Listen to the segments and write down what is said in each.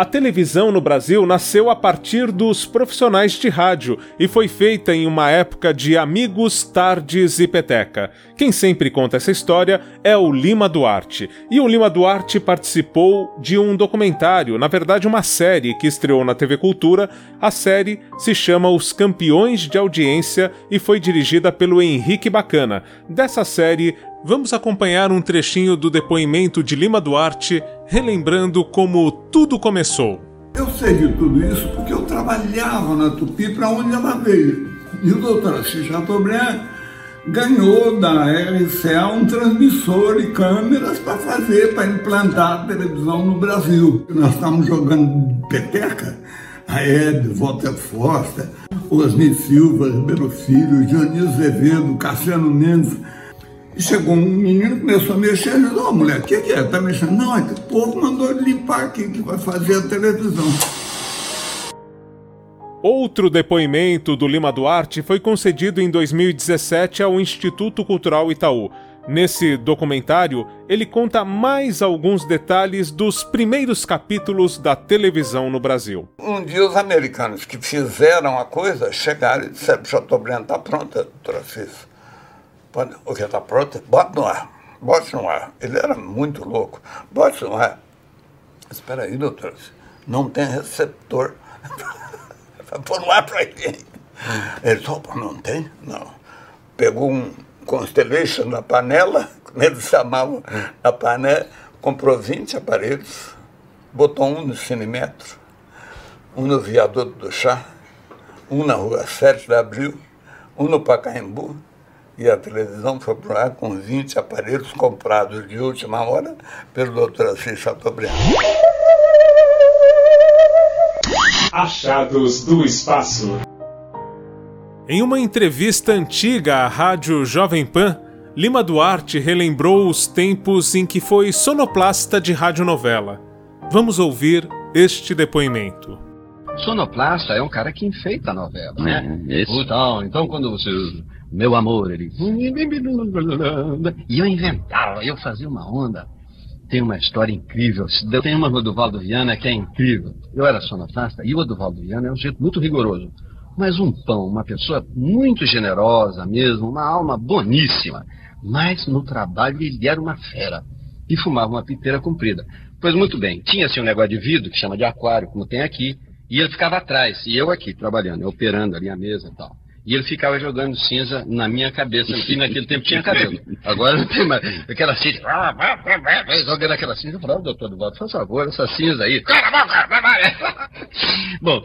A televisão no Brasil nasceu a partir dos profissionais de rádio e foi feita em uma época de amigos, tardes e peteca. Quem sempre conta essa história é o Lima Duarte. E o Lima Duarte participou de um documentário, na verdade uma série que estreou na TV Cultura. A série se chama Os Campeões de Audiência e foi dirigida pelo Henrique Bacana. Dessa série, vamos acompanhar um trechinho do depoimento de Lima Duarte, relembrando como tudo começou. Eu sei de tudo isso porque eu trabalhava na Tupi para onde ela veio. E o doutor Assis Chateaubriand ganhou da RCA um transmissor e câmeras para fazer, para implantar a televisão no Brasil. Nós estávamos jogando peteca, a Ed, Walter Foster, Osni Silva, Ribeiro Filho, Dionísio Azevedo, Cassiano Mendes, e chegou um menino, começou a mexer, e disse, ô oh, mulher, o que, que é? Tá mexendo? Não, é que o povo mandou limpar aqui, que vai fazer a televisão. Outro depoimento do Lima Duarte foi concedido em 2017 ao Instituto Cultural Itaú. Nesse documentário, ele conta mais alguns detalhes dos primeiros capítulos da televisão no Brasil. Um dia os americanos que fizeram a coisa chegaram e disseram, Chateaubriand está pronta, Francisco. O que está pronto? Bota no ar. Bote no ar. Ele era muito louco. Bote no ar. Espera aí, doutor. Não tem receptor. Pôr no ar para ele. Ele só, não tem? Não. Pegou um Constellation na panela, como eles chamavam na panela, comprou 20 aparelhos, botou um no Cinemetro, um no Viaduto do Chá, um na Rua 7 de Abril, um no Pacaembu, e a televisão foi para ar com 20 aparelhos comprados de última hora pelo Dr. Assis Chateaubriand. Achados do Espaço. Em uma entrevista antiga à rádio Jovem Pan, Lima Duarte relembrou os tempos em que foi sonoplasta de radionovela. Vamos ouvir este depoimento. Sonoplasta é um cara que enfeita a novela, né? É, então, então, quando você meu amor, ele. E eu inventava, eu fazia uma onda. Tem uma história incrível. Tem uma do Valdo Viana que é incrível. Eu era sonoplasta e o Odovaldo Viana é um jeito muito rigoroso. Mas um pão, uma pessoa muito generosa mesmo, uma alma boníssima. Mas no trabalho ele era uma fera. E fumava uma piteira comprida. Pois muito bem, tinha assim um negócio de vidro que chama de aquário, como tem aqui, e ele ficava atrás, e eu aqui trabalhando, operando ali a mesa e tal. E ele ficava jogando cinza na minha cabeça. E naquele tempo tinha cabelo. Agora não tem mais. Aquela cinza. Jogando aquela cinza. Eu falava, doutor Duvaldo, faz favor, essa cinza aí. Bom,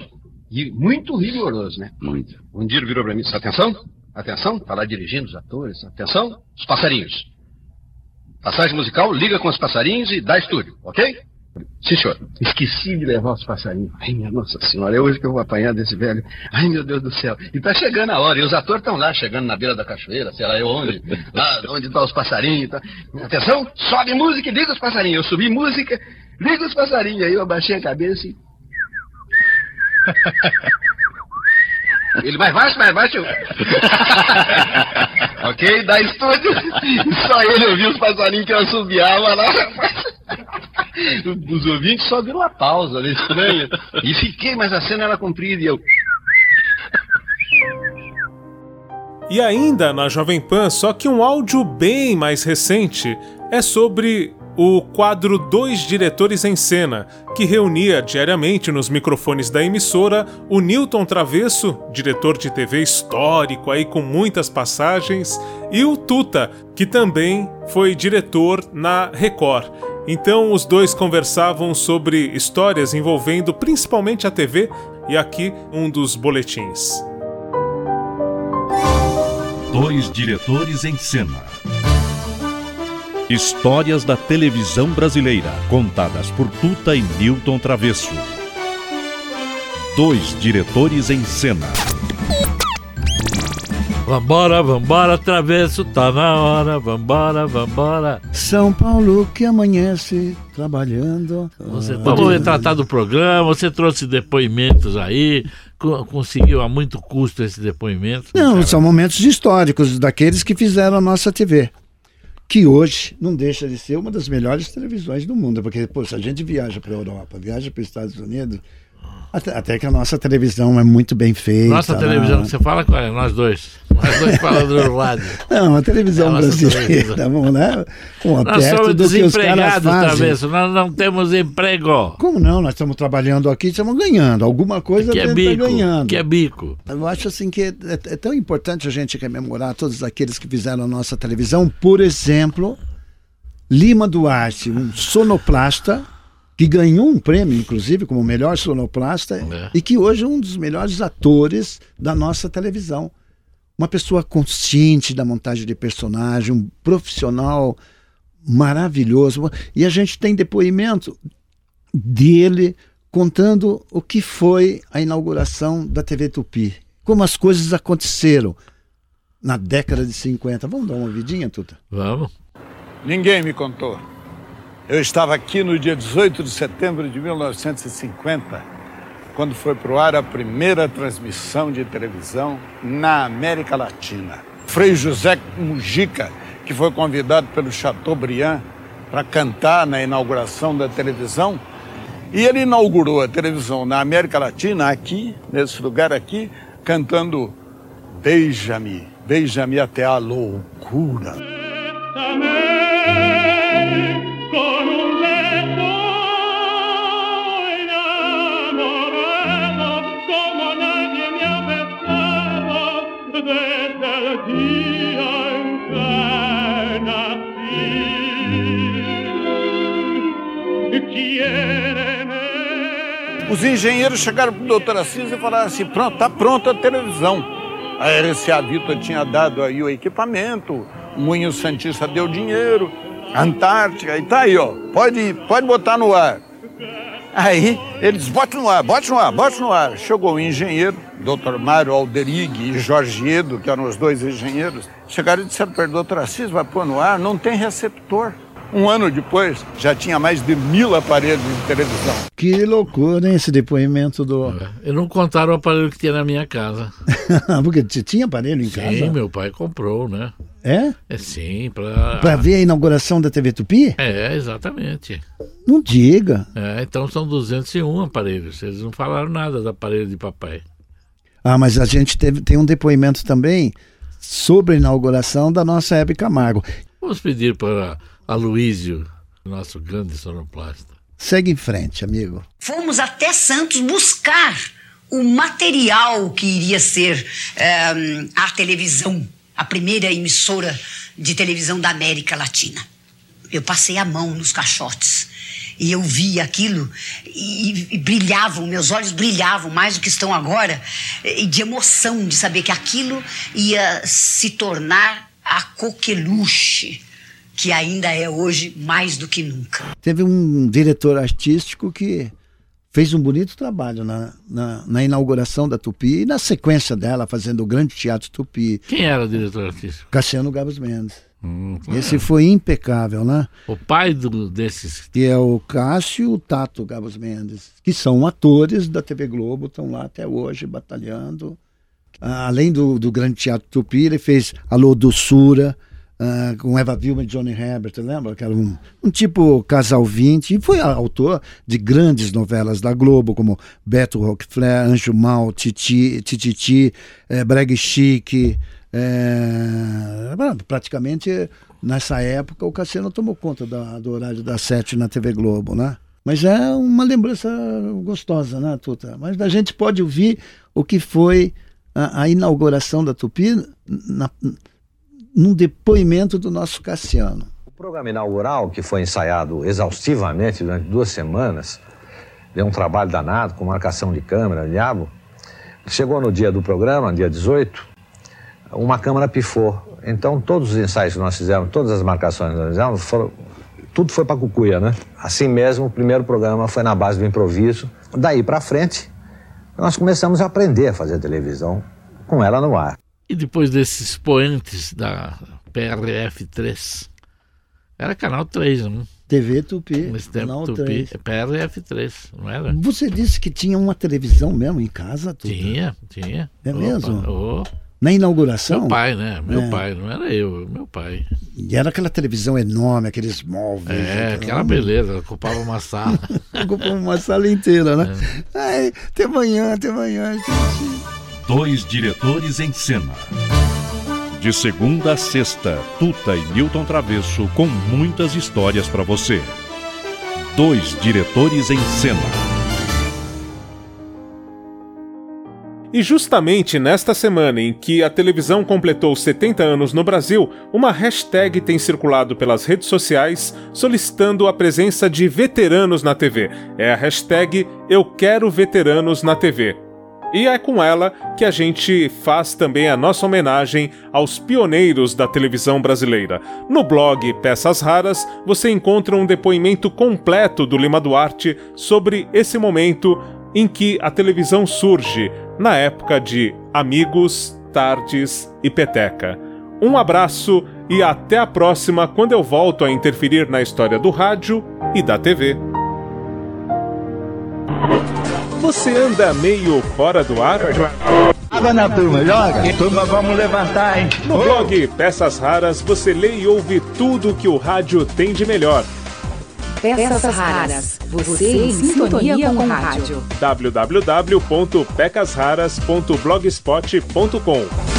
e muito rigoroso, né? Muito. Um dia ele virou para mim e disse: atenção, atenção, tá lá dirigindo os atores, atenção, os passarinhos. Passagem musical, liga com os passarinhos e dá estúdio, ok? Sim, senhor. Esqueci de levar os passarinhos. Ai, minha Nossa Senhora, é hoje que eu vou apanhar desse velho. Ai, meu Deus do céu. E tá chegando a hora. E os atores estão lá, chegando na beira da cachoeira, sei lá eu onde. Lá onde estão tá os passarinhos. Tá. Atenção, sobe música e liga os passarinhos. Eu subi música, liga os passarinhos. Aí eu abaixei a cabeça e. Ele mais baixo, mais baixo. ok, dá estúdio. Só ele ouviu os passarinhos que eu assobiava lá. Os ouvintes só viram a pausa, né? Estranho. E fiquei, mas a cena era comprida e eu. E ainda na Jovem Pan, só que um áudio bem mais recente é sobre o quadro Dois Diretores em Cena, que reunia diariamente nos microfones da emissora o Newton Travesso, diretor de TV histórico aí com muitas passagens, e o Tuta, que também foi diretor na Record. Então os dois conversavam sobre histórias envolvendo principalmente a TV e aqui um dos boletins. Dois diretores em cena. Histórias da televisão brasileira, contadas por Tuta e Newton Travesso. Dois diretores em cena. Vambora, vambora, Travesso, tá na hora, vambora, vambora. São Paulo que amanhece trabalhando. Você, vamos retratar do programa, você trouxe depoimentos aí, conseguiu a muito custo esse depoimento? Não, cara? são momentos históricos daqueles que fizeram a nossa TV. Que hoje não deixa de ser uma das melhores televisões do mundo, porque, pô, se a gente viaja para a Europa, viaja para os Estados Unidos, até, até, que a nossa televisão é muito bem feita. Nossa televisão que você fala qual é? Nós dois. Nós dois falando do lado. Não, a televisão é brasileira, vamos né? Com nós somos desempregados, talvez. Nós não temos emprego. Como não? Nós estamos trabalhando aqui, estamos ganhando. Alguma coisa que é bico, ganhando. Que é bico. Eu acho assim que é, é, é tão importante a gente rememorar todos aqueles que fizeram a nossa televisão. Por exemplo, Lima Duarte, um sonoplasta que ganhou um prêmio, inclusive, como melhor sonoplasta, é. e que hoje é um dos melhores atores da nossa televisão. Uma pessoa consciente da montagem de personagem, um profissional maravilhoso. E a gente tem depoimento dele contando o que foi a inauguração da TV Tupi, como as coisas aconteceram na década de 50. Vamos dar uma vidinha, Tuta? Vamos. Ninguém me contou. Eu estava aqui no dia 18 de setembro de 1950, quando foi para o ar a primeira transmissão de televisão na América Latina. Frei José Mujica, que foi convidado pelo Chateaubriand para cantar na inauguração da televisão, e ele inaugurou a televisão na América Latina, aqui, nesse lugar aqui, cantando Beija-me, beija-me até a loucura. Os engenheiros chegaram para o doutor Assis e falaram assim: pronto, está pronta a televisão. A RCA Vitor tinha dado aí o equipamento, o Moinho Santista deu dinheiro, Antártica, e tá aí, ó, pode, pode botar no ar. Aí eles botam no ar, bote no ar, bote no ar. Chegou o engenheiro, doutor Mário Alderig e Jorge Edo, que eram os dois engenheiros, chegaram e disseram para o doutor Assis, vai pôr no ar, não tem receptor. Um ano depois, já tinha mais de mil aparelhos de televisão. Que loucura, hein, esse depoimento do. É, eu não contaram o aparelho que tinha na minha casa. Porque você tinha aparelho em sim, casa? Sim, meu pai comprou, né? É? É sim, para. Para ver a inauguração da TV Tupi? É, exatamente. Não diga. É, então são 201 aparelhos. Eles não falaram nada do aparelho de papai. Ah, mas a gente teve, tem um depoimento também sobre a inauguração da nossa Hebe Camargo. Vamos pedir para Aloísio, nosso grande sonoplasta. Segue em frente, amigo. Fomos até Santos buscar o material que iria ser um, a televisão, a primeira emissora de televisão da América Latina. Eu passei a mão nos caixotes e eu vi aquilo e, e, brilhavam, meus olhos brilhavam mais do que estão agora, e de emoção de saber que aquilo ia se tornar a coqueluche que ainda é hoje mais do que nunca. Teve um diretor artístico que fez um bonito trabalho na, na, na, inauguração da Tupi e na sequência dela, fazendo o Grande Teatro Tupi. Quem era o diretor artístico? Cassiano Gabos Mendes. Hum, Esse foi impecável, né? O pai do, desses. Que é o Cássio e o Tato Gabos Mendes, que são atores da TV Globo, estão lá até hoje batalhando. Ah, além do, do Grande Teatro Tupi, ele fez Alô Doçura, Uh, com Eva Vilma e Johnny Herbert, lembra? Que era um, um tipo casal 20, e foi autor de grandes novelas da Globo, como Beto Roqueflair, Anjo Mal, Titi, Tititi, é, Breg Chique. É, praticamente nessa época o Cassiano tomou conta da, do horário das sete na TV Globo, né? Mas é uma lembrança gostosa, né, Tuta? Mas a gente pode ouvir o que foi a, a inauguração da Tupi na, num depoimento do nosso Cassiano. O programa inaugural, que foi ensaiado exaustivamente durante duas semanas, deu um trabalho danado com marcação de câmera, diabo. Chegou no dia do programa, dia 18, uma câmera pifou. Então, todos os ensaios que nós fizemos, todas as marcações que nós fizemos, foram, tudo foi para Cucuia, né? Assim mesmo, o primeiro programa foi na base do improviso. Daí para frente, nós começamos a aprender a fazer televisão com ela no ar. E depois desses expoentes da PRF3, era canal 3, não? TV Tupi. Nesse tempo, canal Tupi, 3. PR e F3, não era? Você disse que tinha uma televisão mesmo em casa? Tinha, tinha. É Opa, mesmo? ô. Na inauguração? Meu pai, né? Meu É. pai, não era eu, meu pai. E era aquela televisão enorme, aqueles móveis. É, aquela beleza, ocupava uma sala. Ocupou uma sala inteira, né? É. Ai, até amanhã, até amanhã. gente. Dois diretores em cena. De segunda a sexta, Tuta e Newton Travesso com muitas histórias para você. Dois diretores em cena. E justamente nesta semana em que a televisão completou 70 anos no Brasil, uma hashtag tem circulado pelas redes sociais solicitando a presença de veteranos na TV. É a hashtag Eu Quero Veteranos na TV. E é com ela que a gente faz também a nossa homenagem aos pioneiros da televisão brasileira. No blog Peças Raras, você encontra um depoimento completo do Lima Duarte sobre esse momento em que a televisão surge, na época de Amigos, Tardes e Peteca. Um abraço e até a próxima, quando eu volto a interferir na história do rádio e da TV. Você anda meio fora do ar? Água na turma, joga. Turma, vamos levantar, hein? No blog Peças Raras você lê e ouve tudo que o rádio tem de melhor. Peças raras. Você em sintonia com o rádio. www.pecasraras.blogspot.com